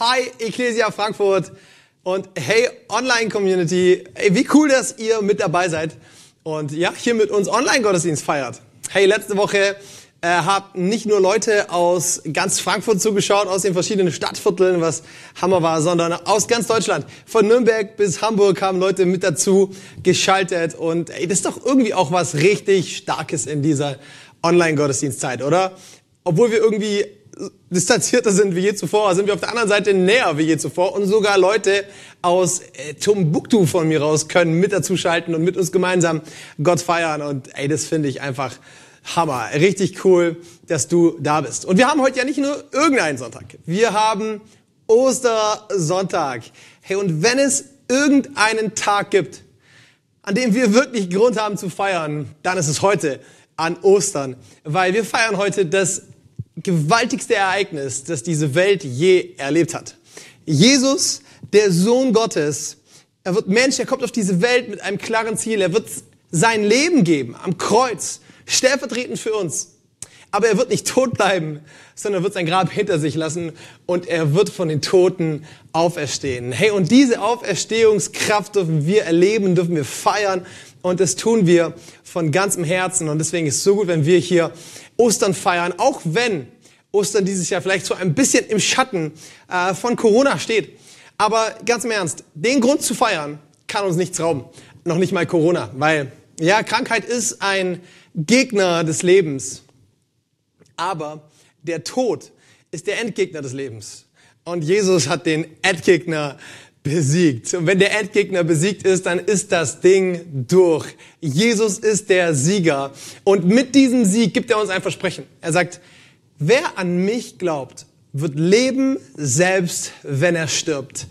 Hi Ecclesia Frankfurt und hey Online-Community. Ey, wie cool, dass ihr mit dabei seid und ja, hier mit uns Online-Gottesdienst feiert. Hey, letzte Woche äh, haben nicht nur Leute aus ganz Frankfurt zugeschaut, aus den verschiedenen Stadtvierteln, was Hammer war, sondern aus ganz Deutschland. Von Nürnberg bis Hamburg haben Leute mit dazu geschaltet und ey, das ist doch irgendwie auch was richtig Starkes in dieser Online-Gottesdienstzeit, oder? Obwohl wir irgendwie distanzierter sind wie je zuvor, sind wir auf der anderen Seite näher wie je zuvor und sogar Leute aus äh, Timbuktu von mir raus können mit dazuschalten und mit uns gemeinsam Gott feiern und ey, das finde ich einfach Hammer. Richtig cool, dass du da bist. Und wir haben heute ja nicht nur irgendeinen Sonntag. Wir haben Ostersonntag. Hey, und wenn es irgendeinen Tag gibt, an dem wir wirklich Grund haben zu feiern, dann ist es heute an Ostern, weil wir feiern heute das gewaltigste Ereignis, das diese Welt je erlebt hat. Jesus, der Sohn Gottes, er wird Mensch, er kommt auf diese Welt mit einem klaren Ziel. Er wird sein Leben geben am Kreuz, stellvertretend für uns. Aber er wird nicht tot bleiben, sondern wird sein Grab hinter sich lassen und er wird von den Toten auferstehen. Hey, und diese Auferstehungskraft dürfen wir erleben, dürfen wir feiern und das tun wir von ganzem Herzen. Und deswegen ist es so gut, wenn wir hier Ostern feiern, auch wenn Ostern dieses Jahr vielleicht so ein bisschen im Schatten äh, von Corona steht. Aber ganz im Ernst, den Grund zu feiern kann uns nichts rauben. Noch nicht mal Corona, weil ja, Krankheit ist ein Gegner des Lebens. Aber der Tod ist der Endgegner des Lebens. Und Jesus hat den Endgegner besiegt. Und wenn der Endgegner besiegt ist, dann ist das Ding durch. Jesus ist der Sieger. Und mit diesem Sieg gibt er uns ein Versprechen. Er sagt, wer an mich glaubt, wird leben, selbst wenn er stirbt.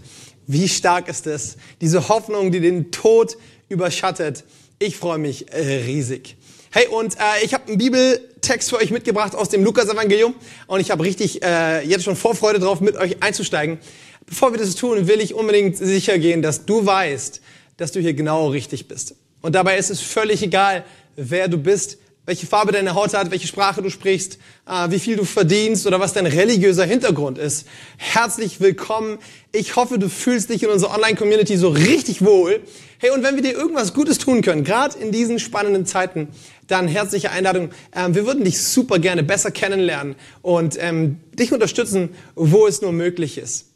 Wie stark ist es? Diese Hoffnung, die den Tod überschattet. Ich freue mich riesig. Hey, und äh, ich habe einen Bibeltext für euch mitgebracht aus dem Lukas-Evangelium und ich habe richtig äh, jetzt schon Vorfreude drauf, mit euch einzusteigen. Bevor wir das tun, will ich unbedingt sicher gehen, dass du weißt, dass du hier genau richtig bist. Und dabei ist es völlig egal, wer du bist, welche Farbe deine Haut hat, welche Sprache du sprichst, äh, wie viel du verdienst oder was dein religiöser Hintergrund ist. Herzlich willkommen. Ich hoffe, du fühlst dich in unserer Online-Community so richtig wohl. Hey, und wenn wir dir irgendwas Gutes tun können, gerade in diesen spannenden Zeiten, dann herzliche Einladung. Ähm, wir würden dich super gerne besser kennenlernen und ähm, dich unterstützen, wo es nur möglich ist.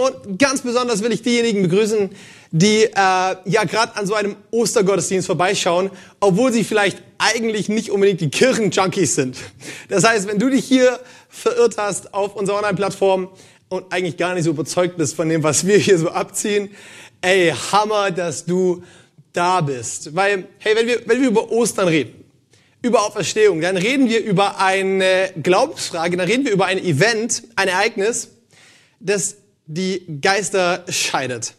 Und ganz besonders will ich diejenigen begrüßen, die äh, ja gerade an so einem Ostergottesdienst vorbeischauen, obwohl sie vielleicht eigentlich nicht unbedingt die Kirchenjunkies sind. Das heißt, wenn du dich hier verirrt hast auf unserer Online-Plattform und eigentlich gar nicht so überzeugt bist von dem, was wir hier so abziehen, ey, Hammer, dass du da bist. Weil, hey, wenn wir, wenn wir über Ostern reden, über Auferstehung, dann reden wir über eine Glaubensfrage, dann reden wir über ein Event, ein Ereignis, das die Geister scheidet.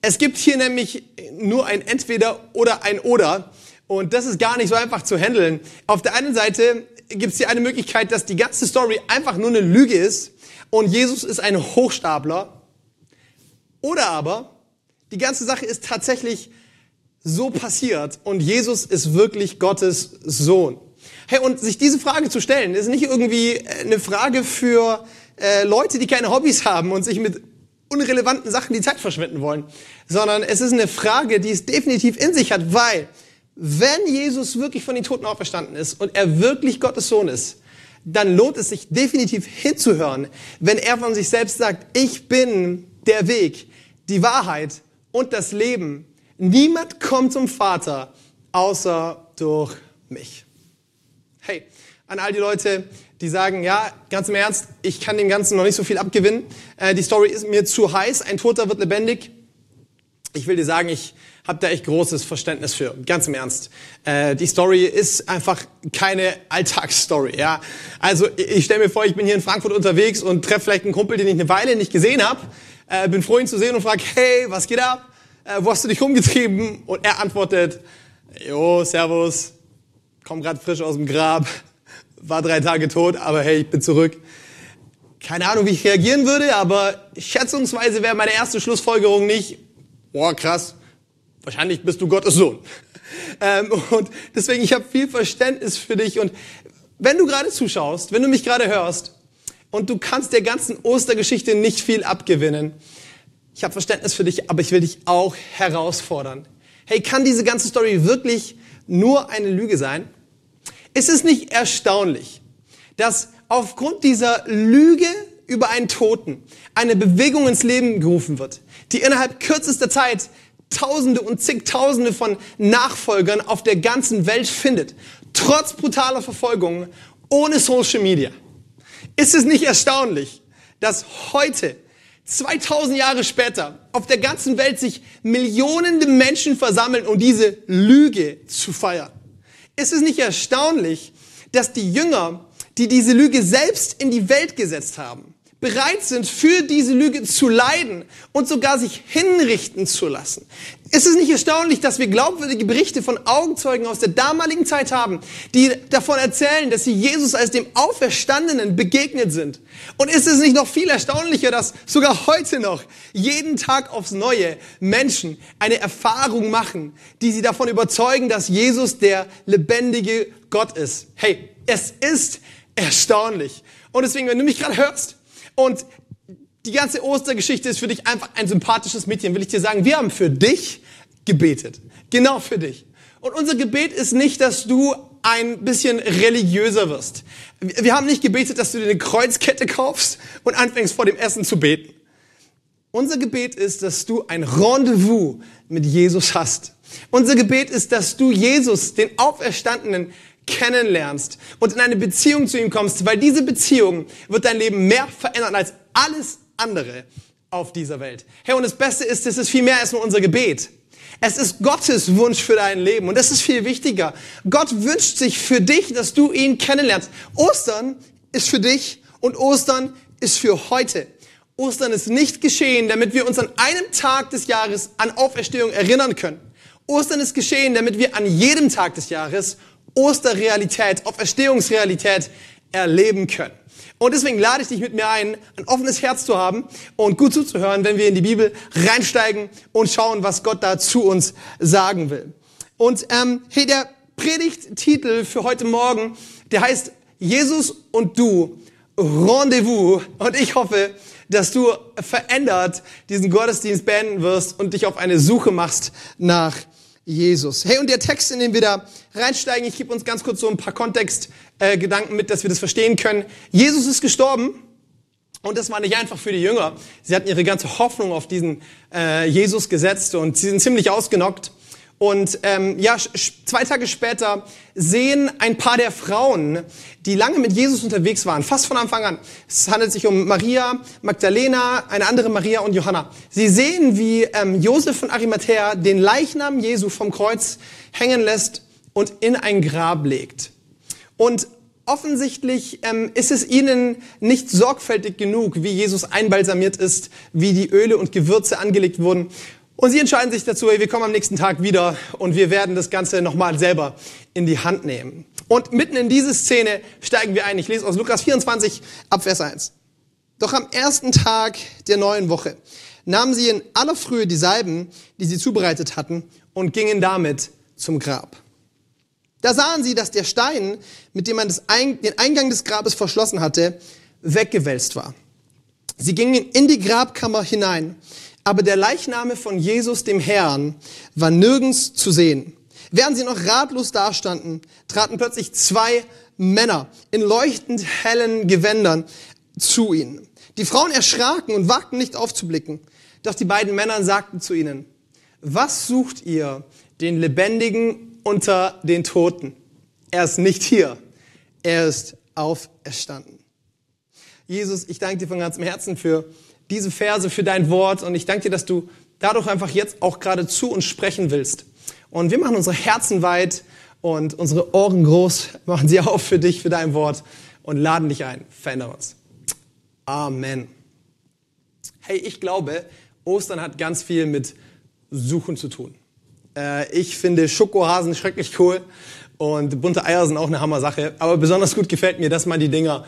Es gibt hier nämlich nur ein Entweder oder ein Oder. Und das ist gar nicht so einfach zu handeln. Auf der einen Seite gibt es hier eine Möglichkeit, dass die ganze Story einfach nur eine Lüge ist und Jesus ist ein Hochstapler. Oder aber die ganze Sache ist tatsächlich so passiert und Jesus ist wirklich Gottes Sohn. Hey, und sich diese Frage zu stellen, ist nicht irgendwie eine Frage für äh, Leute, die keine Hobbys haben und sich mit unrelevanten Sachen die Zeit verschwenden wollen, sondern es ist eine Frage, die es definitiv in sich hat, weil wenn Jesus wirklich von den Toten auferstanden ist und er wirklich Gottes Sohn ist, dann lohnt es sich definitiv hinzuhören, wenn er von sich selbst sagt, ich bin der Weg, die Wahrheit und das Leben. Niemand kommt zum Vater außer durch mich. Hey, an all die Leute, die sagen, ja, ganz im Ernst, ich kann dem Ganzen noch nicht so viel abgewinnen. Äh, die Story ist mir zu heiß, ein Toter wird lebendig. Ich will dir sagen, ich habe da echt großes Verständnis für, ganz im Ernst. Äh, die Story ist einfach keine Alltagsstory. Ja? Also ich stelle mir vor, ich bin hier in Frankfurt unterwegs und treffe vielleicht einen Kumpel, den ich eine Weile nicht gesehen habe. Äh, bin froh, ihn zu sehen und frage, hey, was geht ab? Äh, wo hast du dich rumgetrieben? Und er antwortet, jo, servus, komm grad frisch aus dem Grab, war drei Tage tot, aber hey, ich bin zurück. Keine Ahnung, wie ich reagieren würde, aber schätzungsweise wäre meine erste Schlussfolgerung nicht, boah, krass, wahrscheinlich bist du Gottes Sohn. Ähm, und deswegen, ich habe viel Verständnis für dich. Und wenn du gerade zuschaust, wenn du mich gerade hörst und du kannst der ganzen Ostergeschichte nicht viel abgewinnen. Ich habe Verständnis für dich, aber ich will dich auch herausfordern. Hey, kann diese ganze Story wirklich nur eine Lüge sein? Ist es nicht erstaunlich, dass aufgrund dieser Lüge über einen Toten eine Bewegung ins Leben gerufen wird, die innerhalb kürzester Zeit Tausende und zigtausende von Nachfolgern auf der ganzen Welt findet, trotz brutaler Verfolgung, ohne Social Media. Ist es nicht erstaunlich, dass heute, 2000 Jahre später, auf der ganzen Welt sich Millionen Menschen versammeln, um diese Lüge zu feiern? Ist es nicht erstaunlich, dass die Jünger, die diese Lüge selbst in die Welt gesetzt haben, bereit sind, für diese Lüge zu leiden und sogar sich hinrichten zu lassen. Ist es nicht erstaunlich, dass wir glaubwürdige Berichte von Augenzeugen aus der damaligen Zeit haben, die davon erzählen, dass sie Jesus als dem Auferstandenen begegnet sind? Und ist es nicht noch viel erstaunlicher, dass sogar heute noch jeden Tag aufs Neue Menschen eine Erfahrung machen, die sie davon überzeugen, dass Jesus der lebendige Gott ist? Hey, es ist erstaunlich. Und deswegen, wenn du mich gerade hörst, und die ganze Ostergeschichte ist für dich einfach ein sympathisches Mädchen, will ich dir sagen. Wir haben für dich gebetet. Genau für dich. Und unser Gebet ist nicht, dass du ein bisschen religiöser wirst. Wir haben nicht gebetet, dass du dir eine Kreuzkette kaufst und anfängst vor dem Essen zu beten. Unser Gebet ist, dass du ein Rendezvous mit Jesus hast. Unser Gebet ist, dass du Jesus, den Auferstandenen, kennenlernst und in eine Beziehung zu ihm kommst, weil diese Beziehung wird dein Leben mehr verändern als alles andere auf dieser Welt. Hey, und das Beste ist, es ist viel mehr als nur unser Gebet. Es ist Gottes Wunsch für dein Leben und das ist viel wichtiger. Gott wünscht sich für dich, dass du ihn kennenlernst. Ostern ist für dich und Ostern ist für heute. Ostern ist nicht geschehen, damit wir uns an einem Tag des Jahres an Auferstehung erinnern können. Ostern ist geschehen, damit wir an jedem Tag des Jahres Osterrealität, Auferstehungsrealität erleben können. Und deswegen lade ich dich mit mir ein, ein offenes Herz zu haben und gut zuzuhören, wenn wir in die Bibel reinsteigen und schauen, was Gott da zu uns sagen will. Und ähm, hey, der Predigttitel für heute Morgen, der heißt Jesus und du, Rendezvous. Und ich hoffe, dass du verändert diesen Gottesdienst beenden wirst und dich auf eine Suche machst nach Jesus. Hey, und der Text, in den wir da reinsteigen, ich gebe uns ganz kurz so ein paar Kontextgedanken äh, mit, dass wir das verstehen können. Jesus ist gestorben und das war nicht einfach für die Jünger. Sie hatten ihre ganze Hoffnung auf diesen äh, Jesus gesetzt und sie sind ziemlich ausgenockt. Und ähm, ja, zwei Tage später sehen ein paar der Frauen, die lange mit Jesus unterwegs waren, fast von Anfang an. Es handelt sich um Maria, Magdalena, eine andere Maria und Johanna. Sie sehen, wie ähm, Josef von Arimathea den Leichnam Jesu vom Kreuz hängen lässt und in ein Grab legt. Und offensichtlich ähm, ist es ihnen nicht sorgfältig genug, wie Jesus einbalsamiert ist, wie die Öle und Gewürze angelegt wurden. Und sie entscheiden sich dazu, wir kommen am nächsten Tag wieder und wir werden das Ganze nochmal selber in die Hand nehmen. Und mitten in diese Szene steigen wir ein. Ich lese aus Lukas 24 ab Vers 1. Doch am ersten Tag der neuen Woche nahmen sie in aller Frühe die Salben, die sie zubereitet hatten, und gingen damit zum Grab. Da sahen sie, dass der Stein, mit dem man den Eingang des Grabes verschlossen hatte, weggewälzt war. Sie gingen in die Grabkammer hinein aber der Leichname von Jesus, dem Herrn, war nirgends zu sehen. Während sie noch ratlos dastanden, traten plötzlich zwei Männer in leuchtend hellen Gewändern zu ihnen. Die Frauen erschraken und wagten nicht aufzublicken. Doch die beiden Männer sagten zu ihnen, was sucht ihr den Lebendigen unter den Toten? Er ist nicht hier, er ist auferstanden. Jesus, ich danke dir von ganzem Herzen für diese Verse, für dein Wort. Und ich danke dir, dass du dadurch einfach jetzt auch gerade zu uns sprechen willst. Und wir machen unsere Herzen weit und unsere Ohren groß, machen sie auf für dich, für dein Wort und laden dich ein. Verändere uns. Amen. Hey, ich glaube, Ostern hat ganz viel mit Suchen zu tun. Äh, ich finde Schokohasen schrecklich cool und bunte Eier sind auch eine Hammer-Sache. Aber besonders gut gefällt mir, dass man die Dinger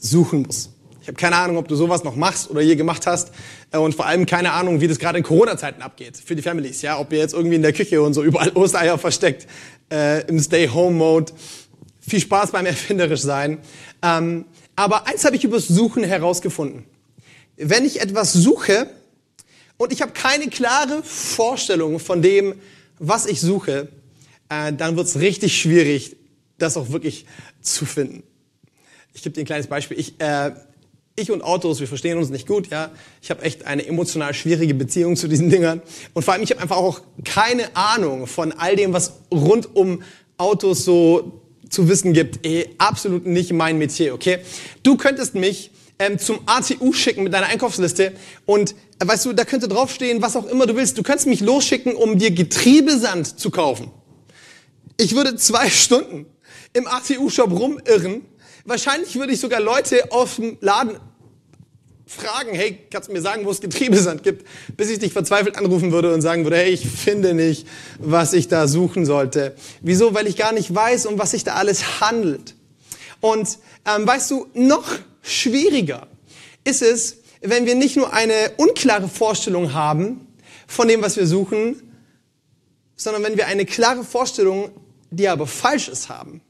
suchen muss. Ich habe keine Ahnung, ob du sowas noch machst oder je gemacht hast äh, und vor allem keine Ahnung, wie das gerade in Corona-Zeiten abgeht für die Families. Ja, ob ihr jetzt irgendwie in der Küche und so überall Ostereier versteckt äh, im Stay-Home-Mode. Viel Spaß beim erfinderisch sein. Ähm, Aber eins habe ich übers Suchen herausgefunden. Wenn ich etwas suche und ich habe keine klare Vorstellung von dem, was ich suche, äh, dann wird es richtig schwierig, das auch wirklich zu finden. Ich gebe dir ein kleines Beispiel. Ich, äh, ich und Autos, wir verstehen uns nicht gut, ja. Ich habe echt eine emotional schwierige Beziehung zu diesen Dingern. Und vor allem, ich habe einfach auch keine Ahnung von all dem, was rund um Autos so zu wissen gibt. Eh, absolut nicht mein Metier, okay? Du könntest mich ähm, zum ATU schicken mit deiner Einkaufsliste und äh, weißt du, da könnte draufstehen, was auch immer du willst. Du könntest mich losschicken, um dir Getriebesand zu kaufen. Ich würde zwei Stunden im ATU-Shop rumirren. Wahrscheinlich würde ich sogar Leute aus dem Laden fragen, hey, kannst du mir sagen, wo es Getriebesand gibt, bis ich dich verzweifelt anrufen würde und sagen würde, hey, ich finde nicht, was ich da suchen sollte. Wieso? Weil ich gar nicht weiß, um was sich da alles handelt. Und ähm, weißt du, noch schwieriger ist es, wenn wir nicht nur eine unklare Vorstellung haben von dem, was wir suchen, sondern wenn wir eine klare Vorstellung, die aber falsch ist, haben.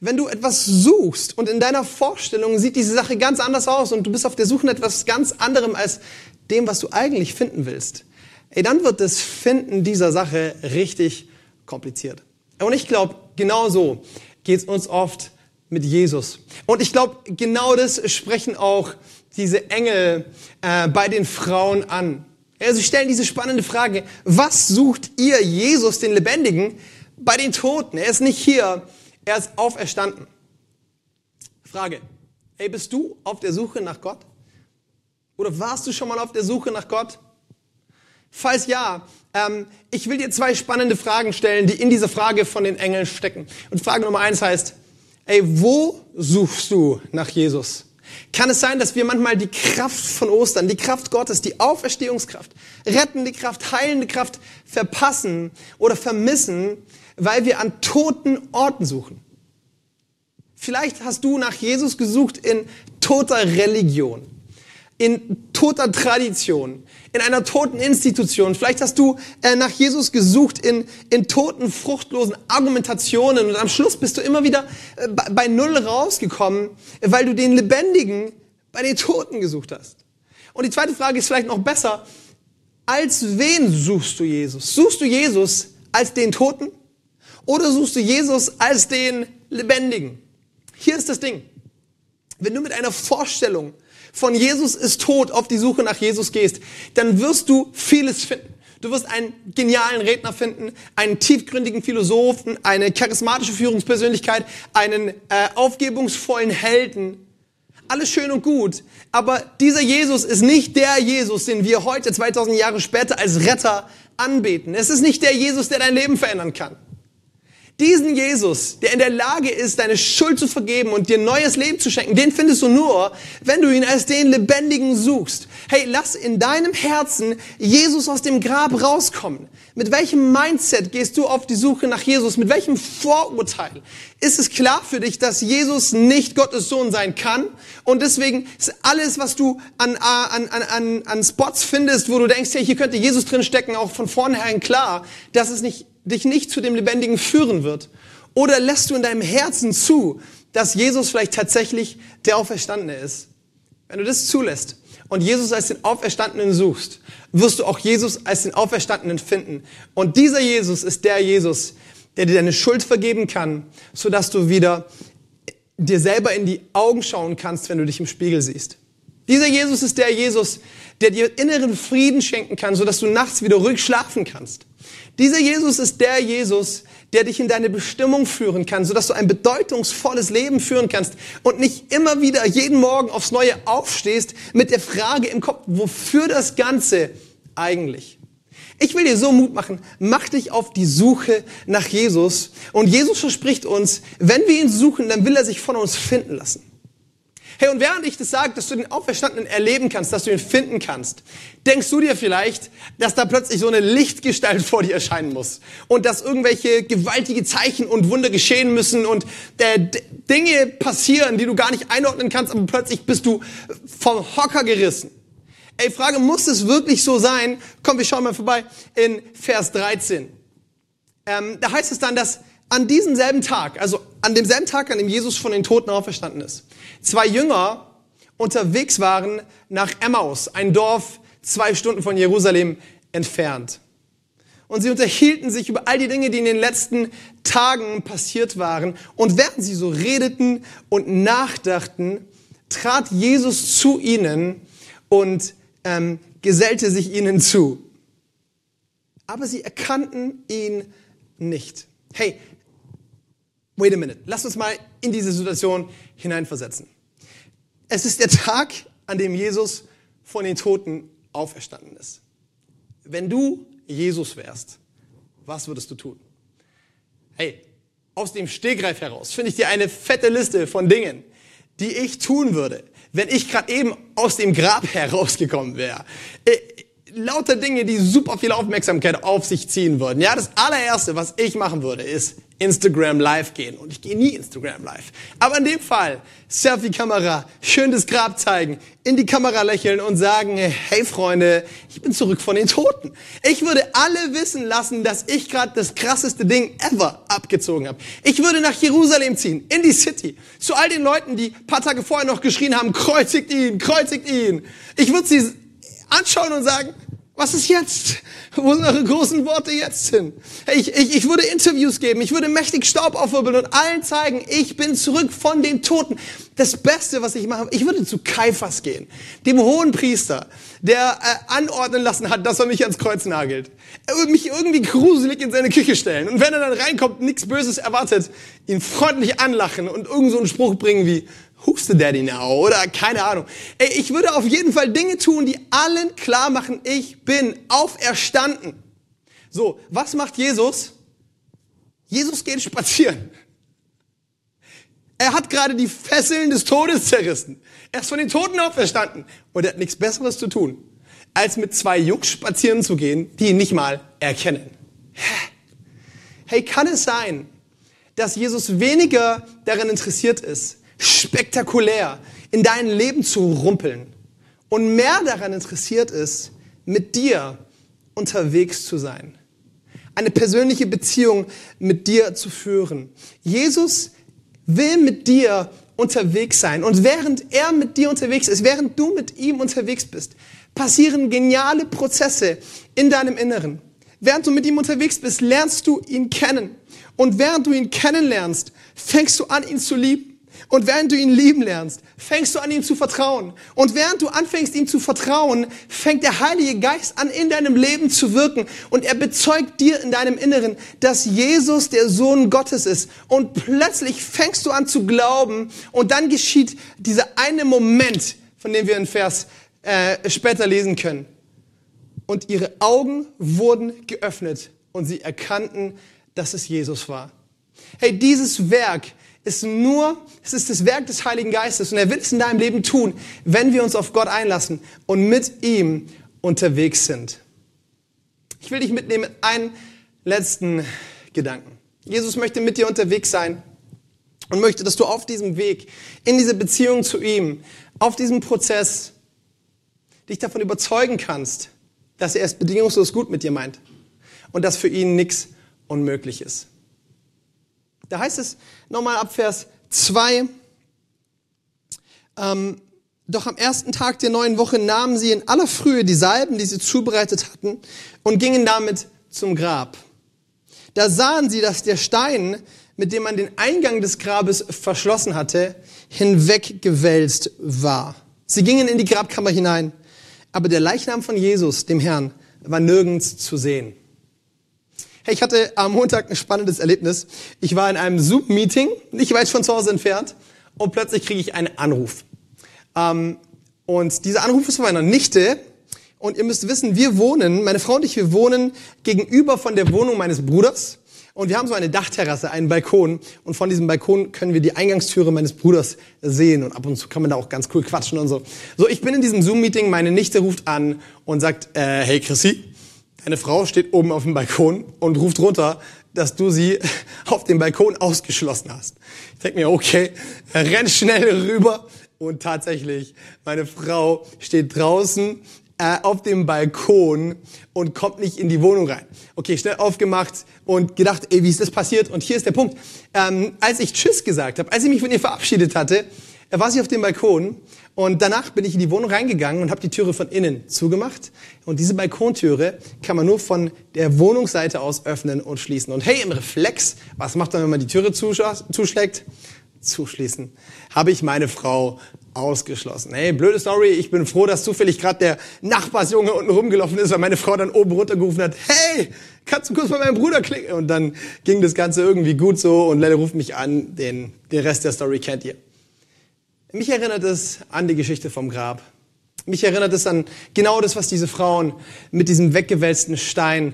Wenn du etwas suchst und in deiner Vorstellung sieht diese Sache ganz anders aus und du bist auf der Suche nach etwas ganz anderem als dem, was du eigentlich finden willst, ey, dann wird das Finden dieser Sache richtig kompliziert. Und ich glaube, genau so geht es uns oft mit Jesus. Und ich glaube, genau das sprechen auch diese Engel äh, bei den Frauen an. Sie stellen diese spannende Frage, was sucht ihr Jesus, den Lebendigen, bei den Toten? Er ist nicht hier, er ist auferstanden. Frage. Hey, bist du auf der Suche nach Gott? Oder warst du schon mal auf der Suche nach Gott? Falls ja, ähm, ich will dir zwei spannende Fragen stellen, die in dieser Frage von den Engeln stecken. Und Frage Nummer eins heißt, ey, wo suchst du nach Jesus? Kann es sein, dass wir manchmal die Kraft von Ostern, die Kraft Gottes, die Auferstehungskraft, rettende Kraft, heilende Kraft verpassen oder vermissen, weil wir an toten Orten suchen. Vielleicht hast du nach Jesus gesucht in toter Religion, in toter Tradition, in einer toten Institution. Vielleicht hast du äh, nach Jesus gesucht in, in toten, fruchtlosen Argumentationen und am Schluss bist du immer wieder äh, bei, bei Null rausgekommen, weil du den Lebendigen bei den Toten gesucht hast. Und die zweite Frage ist vielleicht noch besser. Als wen suchst du Jesus? Suchst du Jesus als den Toten oder suchst du Jesus als den Lebendigen? Hier ist das Ding. Wenn du mit einer Vorstellung von Jesus ist tot auf die Suche nach Jesus gehst, dann wirst du vieles finden. Du wirst einen genialen Redner finden, einen tiefgründigen Philosophen, eine charismatische Führungspersönlichkeit, einen äh, aufgebungsvollen Helden. Alles schön und gut, aber dieser Jesus ist nicht der Jesus, den wir heute 2000 Jahre später als Retter anbeten. Es ist nicht der Jesus, der dein Leben verändern kann. Diesen Jesus, der in der Lage ist, deine Schuld zu vergeben und dir neues Leben zu schenken, den findest du nur, wenn du ihn als den Lebendigen suchst. Hey, lass in deinem Herzen Jesus aus dem Grab rauskommen. Mit welchem Mindset gehst du auf die Suche nach Jesus? Mit welchem Vorurteil? Ist es klar für dich, dass Jesus nicht Gottes Sohn sein kann? Und deswegen ist alles, was du an, an, an, an Spots findest, wo du denkst, hey, hier könnte Jesus drin stecken, auch von vornherein klar, dass es nicht dich nicht zu dem Lebendigen führen wird? Oder lässt du in deinem Herzen zu, dass Jesus vielleicht tatsächlich der Auferstandene ist? Wenn du das zulässt und Jesus als den Auferstandenen suchst, wirst du auch Jesus als den Auferstandenen finden. Und dieser Jesus ist der Jesus, der dir deine Schuld vergeben kann, sodass du wieder dir selber in die Augen schauen kannst, wenn du dich im Spiegel siehst. Dieser Jesus ist der Jesus, der dir inneren Frieden schenken kann, sodass du nachts wieder ruhig schlafen kannst. Dieser Jesus ist der Jesus, der dich in deine Bestimmung führen kann, sodass du ein bedeutungsvolles Leben führen kannst und nicht immer wieder jeden Morgen aufs Neue aufstehst mit der Frage im Kopf, wofür das Ganze eigentlich? Ich will dir so Mut machen, mach dich auf die Suche nach Jesus und Jesus verspricht uns, wenn wir ihn suchen, dann will er sich von uns finden lassen. Hey, und während ich das sage, dass du den Auferstandenen erleben kannst, dass du ihn finden kannst, denkst du dir vielleicht, dass da plötzlich so eine Lichtgestalt vor dir erscheinen muss und dass irgendwelche gewaltige Zeichen und Wunder geschehen müssen und äh, Dinge passieren, die du gar nicht einordnen kannst, aber plötzlich bist du vom Hocker gerissen. Ey, Frage, muss es wirklich so sein? Komm, wir schauen mal vorbei in Vers 13. Ähm, da heißt es dann, dass an diesem selben Tag, also an demselben Tag, an dem Jesus von den Toten auferstanden ist, zwei Jünger unterwegs waren nach Emmaus, ein Dorf zwei Stunden von Jerusalem entfernt. Und sie unterhielten sich über all die Dinge, die in den letzten Tagen passiert waren. Und während sie so redeten und nachdachten, trat Jesus zu ihnen und ähm, gesellte sich ihnen zu. Aber sie erkannten ihn nicht. Hey, wait a minute. Lass uns mal in diese Situation hineinversetzen. Es ist der Tag, an dem Jesus von den Toten auferstanden ist. Wenn du Jesus wärst, was würdest du tun? Hey, aus dem Stegreif heraus finde ich dir eine fette Liste von Dingen, die ich tun würde, wenn ich gerade eben aus dem Grab herausgekommen wäre. Äh, lauter Dinge, die super viel Aufmerksamkeit auf sich ziehen würden. Ja, das allererste, was ich machen würde, ist Instagram Live gehen. Und ich gehe nie Instagram Live. Aber in dem Fall, Selfie-Kamera, schön das Grab zeigen, in die Kamera lächeln und sagen, hey Freunde, ich bin zurück von den Toten. Ich würde alle wissen lassen, dass ich gerade das krasseste Ding ever abgezogen habe. Ich würde nach Jerusalem ziehen, in die City, zu all den Leuten, die paar Tage vorher noch geschrien haben, kreuzigt ihn, kreuzigt ihn. Ich würde sie anschauen und sagen, was ist jetzt? Wo sind eure großen Worte jetzt hin? Ich, ich, ich würde Interviews geben, ich würde mächtig Staub aufwirbeln und allen zeigen, ich bin zurück von den Toten. Das Beste, was ich mache, ich würde zu Kaiphas gehen, dem hohen Priester, der äh, anordnen lassen hat, dass er mich ans Kreuz nagelt. Er würde mich irgendwie gruselig in seine Küche stellen. Und wenn er dann reinkommt, nichts Böses erwartet, ihn freundlich anlachen und irgend so einen Spruch bringen wie, The Daddy now? Oder keine Ahnung. Ey, ich würde auf jeden Fall Dinge tun, die allen klar machen, ich bin auferstanden. So, was macht Jesus? Jesus geht spazieren. Er hat gerade die Fesseln des Todes zerrissen. Er ist von den Toten auferstanden. Und er hat nichts Besseres zu tun, als mit zwei Jungs spazieren zu gehen, die ihn nicht mal erkennen. Hey, kann es sein, dass Jesus weniger daran interessiert ist, spektakulär in dein Leben zu rumpeln und mehr daran interessiert ist, mit dir unterwegs zu sein. Eine persönliche Beziehung mit dir zu führen. Jesus will mit dir unterwegs sein. Und während er mit dir unterwegs ist, während du mit ihm unterwegs bist, passieren geniale Prozesse in deinem Inneren. Während du mit ihm unterwegs bist, lernst du ihn kennen. Und während du ihn kennenlernst, fängst du an, ihn zu lieben. Und während du ihn lieben lernst, fängst du an, ihm zu vertrauen. Und während du anfängst, ihm zu vertrauen, fängt der Heilige Geist an, in deinem Leben zu wirken. Und er bezeugt dir in deinem Inneren, dass Jesus der Sohn Gottes ist. Und plötzlich fängst du an zu glauben. Und dann geschieht dieser eine Moment, von dem wir in Vers äh, später lesen können. Und ihre Augen wurden geöffnet und sie erkannten, dass es Jesus war. Hey, dieses Werk ist nur, es ist das Werk des Heiligen Geistes und er will es in deinem Leben tun, wenn wir uns auf Gott einlassen und mit ihm unterwegs sind. Ich will dich mitnehmen mit einem letzten Gedanken. Jesus möchte mit dir unterwegs sein und möchte, dass du auf diesem Weg, in diese Beziehung zu ihm, auf diesem Prozess dich davon überzeugen kannst, dass er es bedingungslos gut mit dir meint und dass für ihn nichts unmöglich ist. Da heißt es nochmal ab Vers 2, ähm, doch am ersten Tag der neuen Woche nahmen sie in aller Frühe die Salben, die sie zubereitet hatten, und gingen damit zum Grab. Da sahen sie, dass der Stein, mit dem man den Eingang des Grabes verschlossen hatte, hinweggewälzt war. Sie gingen in die Grabkammer hinein, aber der Leichnam von Jesus, dem Herrn, war nirgends zu sehen. Hey, ich hatte am Montag ein spannendes Erlebnis. Ich war in einem Zoom-Meeting, nicht weit von zu Hause entfernt, und plötzlich kriege ich einen Anruf. Ähm, und dieser Anruf ist von meiner Nichte. Und ihr müsst wissen, wir wohnen, meine Frau und ich, wir wohnen gegenüber von der Wohnung meines Bruders. Und wir haben so eine Dachterrasse, einen Balkon. Und von diesem Balkon können wir die Eingangstüre meines Bruders sehen. Und ab und zu kann man da auch ganz cool quatschen und so. So, ich bin in diesem Zoom-Meeting, meine Nichte ruft an und sagt, äh, hey Chrissy, Deine Frau steht oben auf dem Balkon und ruft runter, dass du sie auf dem Balkon ausgeschlossen hast. Ich denke mir, okay, renn schnell rüber. Und tatsächlich, meine Frau steht draußen äh, auf dem Balkon und kommt nicht in die Wohnung rein. Okay, schnell aufgemacht und gedacht, ey, wie ist das passiert? Und hier ist der Punkt. Ähm, als ich Tschüss gesagt habe, als ich mich von ihr verabschiedet hatte, äh, war sie auf dem Balkon und danach bin ich in die Wohnung reingegangen und habe die Türe von innen zugemacht. Und diese Balkontüre kann man nur von der Wohnungsseite aus öffnen und schließen. Und hey, im Reflex, was macht man, wenn man die Türe zuschlägt? Zuschließen. Habe ich meine Frau ausgeschlossen. Hey, blöde Story, ich bin froh, dass zufällig gerade der Nachbarsjunge unten rumgelaufen ist, weil meine Frau dann oben runtergerufen hat, hey, kannst du kurz bei meinem Bruder klicken? Und dann ging das Ganze irgendwie gut so und Lelle ruft mich an, den, den Rest der Story kennt ihr. Mich erinnert es an die Geschichte vom Grab. Mich erinnert es an genau das, was diese Frauen mit diesem weggewälzten Stein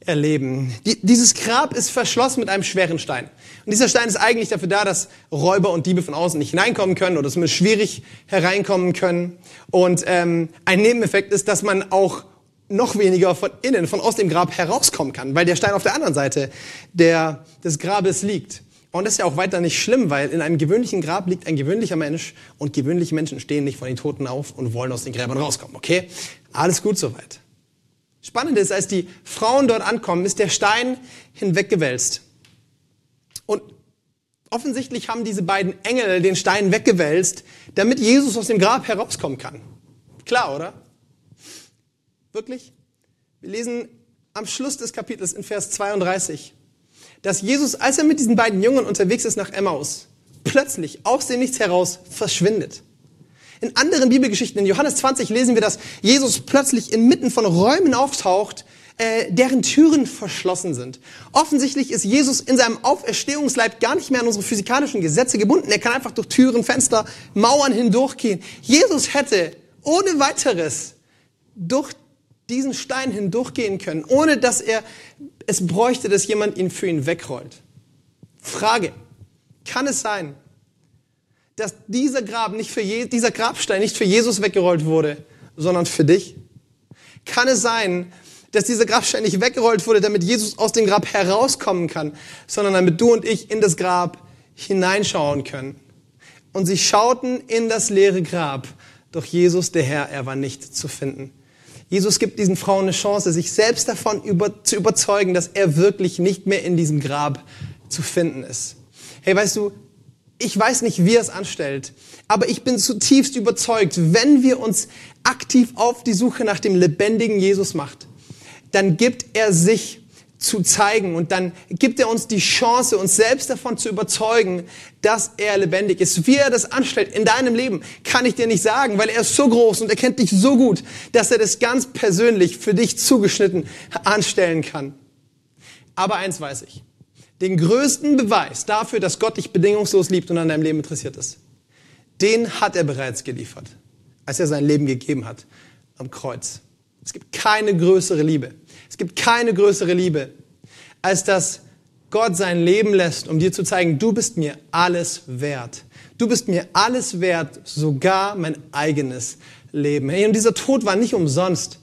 erleben. Die, dieses Grab ist verschlossen mit einem schweren Stein. Und dieser Stein ist eigentlich dafür da, dass Räuber und Diebe von außen nicht hineinkommen können oder zumindest schwierig hereinkommen können. Und ähm, ein Nebeneffekt ist, dass man auch noch weniger von innen, von aus dem Grab herauskommen kann, weil der Stein auf der anderen Seite der, des Grabes liegt. Und das ist ja auch weiter nicht schlimm, weil in einem gewöhnlichen Grab liegt ein gewöhnlicher Mensch und gewöhnliche Menschen stehen nicht von den Toten auf und wollen aus den Gräbern rauskommen. Okay? Alles gut soweit. Spannend ist, als die Frauen dort ankommen, ist der Stein hinweggewälzt. Und offensichtlich haben diese beiden Engel den Stein weggewälzt, damit Jesus aus dem Grab herauskommen kann. Klar, oder? Wirklich? Wir lesen am Schluss des Kapitels in Vers 32 dass Jesus, als er mit diesen beiden Jungen unterwegs ist nach Emmaus, plötzlich aus dem Nichts heraus verschwindet. In anderen Bibelgeschichten, in Johannes 20, lesen wir, dass Jesus plötzlich inmitten von Räumen auftaucht, äh, deren Türen verschlossen sind. Offensichtlich ist Jesus in seinem Auferstehungsleib gar nicht mehr an unsere physikalischen Gesetze gebunden. Er kann einfach durch Türen, Fenster, Mauern hindurchgehen. Jesus hätte ohne weiteres durch diesen Stein hindurchgehen können, ohne dass er es bräuchte, dass jemand ihn für ihn wegrollt. Frage, kann es sein, dass dieser, Grab nicht für Je dieser Grabstein nicht für Jesus weggerollt wurde, sondern für dich? Kann es sein, dass dieser Grabstein nicht weggerollt wurde, damit Jesus aus dem Grab herauskommen kann, sondern damit du und ich in das Grab hineinschauen können? Und sie schauten in das leere Grab, doch Jesus, der Herr, er war nicht zu finden. Jesus gibt diesen Frauen eine Chance, sich selbst davon über, zu überzeugen, dass er wirklich nicht mehr in diesem Grab zu finden ist. Hey, weißt du, ich weiß nicht, wie er es anstellt, aber ich bin zutiefst überzeugt, wenn wir uns aktiv auf die Suche nach dem lebendigen Jesus macht, dann gibt er sich zu zeigen. Und dann gibt er uns die Chance, uns selbst davon zu überzeugen, dass er lebendig ist. Wie er das anstellt in deinem Leben, kann ich dir nicht sagen, weil er ist so groß und er kennt dich so gut, dass er das ganz persönlich für dich zugeschnitten anstellen kann. Aber eins weiß ich. Den größten Beweis dafür, dass Gott dich bedingungslos liebt und an deinem Leben interessiert ist, den hat er bereits geliefert, als er sein Leben gegeben hat am Kreuz. Es gibt keine größere Liebe. Es gibt keine größere Liebe, als dass Gott sein Leben lässt, um dir zu zeigen, du bist mir alles wert. Du bist mir alles wert, sogar mein eigenes Leben. Und dieser Tod war nicht umsonst.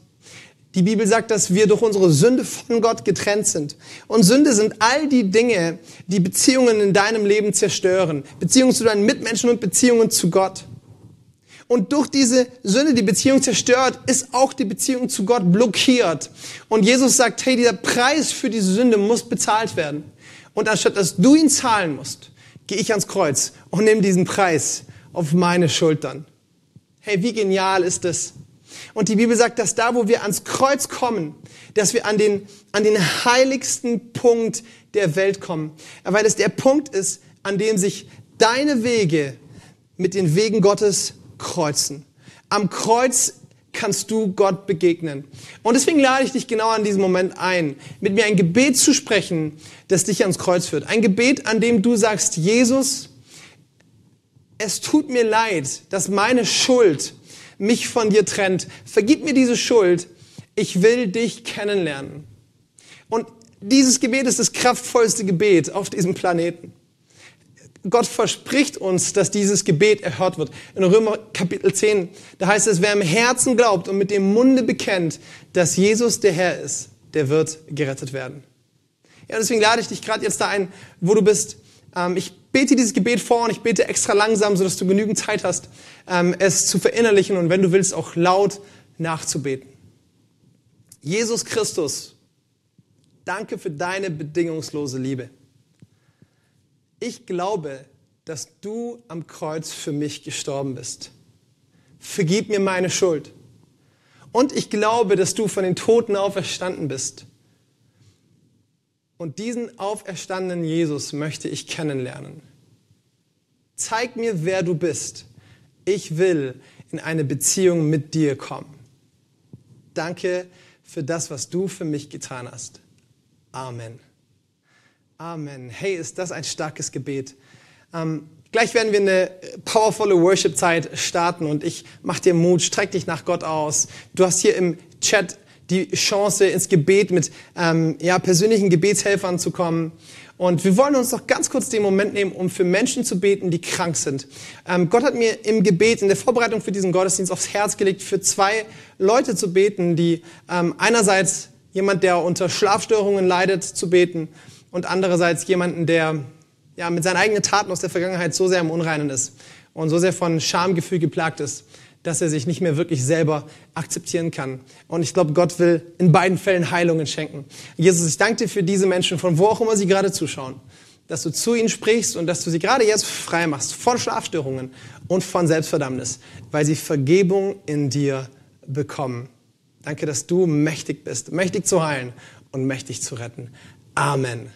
Die Bibel sagt, dass wir durch unsere Sünde von Gott getrennt sind. Und Sünde sind all die Dinge, die Beziehungen in deinem Leben zerstören. Beziehungen zu deinen Mitmenschen und Beziehungen zu Gott. Und durch diese Sünde, die Beziehung zerstört, ist auch die Beziehung zu Gott blockiert. Und Jesus sagt, hey, dieser Preis für diese Sünde muss bezahlt werden. Und anstatt dass du ihn zahlen musst, gehe ich ans Kreuz und nehme diesen Preis auf meine Schultern. Hey, wie genial ist das? Und die Bibel sagt, dass da, wo wir ans Kreuz kommen, dass wir an den, an den heiligsten Punkt der Welt kommen. Weil es der Punkt ist, an dem sich deine Wege mit den Wegen Gottes kreuzen. Am Kreuz kannst du Gott begegnen. Und deswegen lade ich dich genau an diesem Moment ein, mit mir ein Gebet zu sprechen, das dich ans Kreuz führt. Ein Gebet, an dem du sagst, Jesus, es tut mir leid, dass meine Schuld mich von dir trennt. Vergib mir diese Schuld. Ich will dich kennenlernen. Und dieses Gebet ist das kraftvollste Gebet auf diesem Planeten. Gott verspricht uns, dass dieses Gebet erhört wird. In Römer Kapitel 10, da heißt es, wer im Herzen glaubt und mit dem Munde bekennt, dass Jesus der Herr ist, der wird gerettet werden. Ja, deswegen lade ich dich gerade jetzt da ein, wo du bist. Ähm, ich bete dieses Gebet vor und ich bete extra langsam, sodass du genügend Zeit hast, ähm, es zu verinnerlichen und wenn du willst, auch laut nachzubeten. Jesus Christus, danke für deine bedingungslose Liebe. Ich glaube, dass du am Kreuz für mich gestorben bist. Vergib mir meine Schuld. Und ich glaube, dass du von den Toten auferstanden bist. Und diesen auferstandenen Jesus möchte ich kennenlernen. Zeig mir, wer du bist. Ich will in eine Beziehung mit dir kommen. Danke für das, was du für mich getan hast. Amen. Amen. Hey, ist das ein starkes Gebet. Ähm, gleich werden wir eine powervolle Worship-Zeit starten und ich mach dir Mut, streck dich nach Gott aus. Du hast hier im Chat die Chance, ins Gebet mit ähm, ja, persönlichen Gebetshelfern zu kommen. Und wir wollen uns noch ganz kurz den Moment nehmen, um für Menschen zu beten, die krank sind. Ähm, Gott hat mir im Gebet, in der Vorbereitung für diesen Gottesdienst aufs Herz gelegt, für zwei Leute zu beten, die ähm, einerseits jemand, der unter Schlafstörungen leidet, zu beten und andererseits jemanden, der ja, mit seinen eigenen Taten aus der Vergangenheit so sehr im Unreinen ist und so sehr von Schamgefühl geplagt ist, dass er sich nicht mehr wirklich selber akzeptieren kann. Und ich glaube, Gott will in beiden Fällen Heilungen schenken. Jesus, ich danke dir für diese Menschen, von wo auch immer sie gerade zuschauen, dass du zu ihnen sprichst und dass du sie gerade jetzt frei machst von Schlafstörungen und von Selbstverdammnis, weil sie Vergebung in dir bekommen. Danke, dass du mächtig bist, mächtig zu heilen und mächtig zu retten. Amen.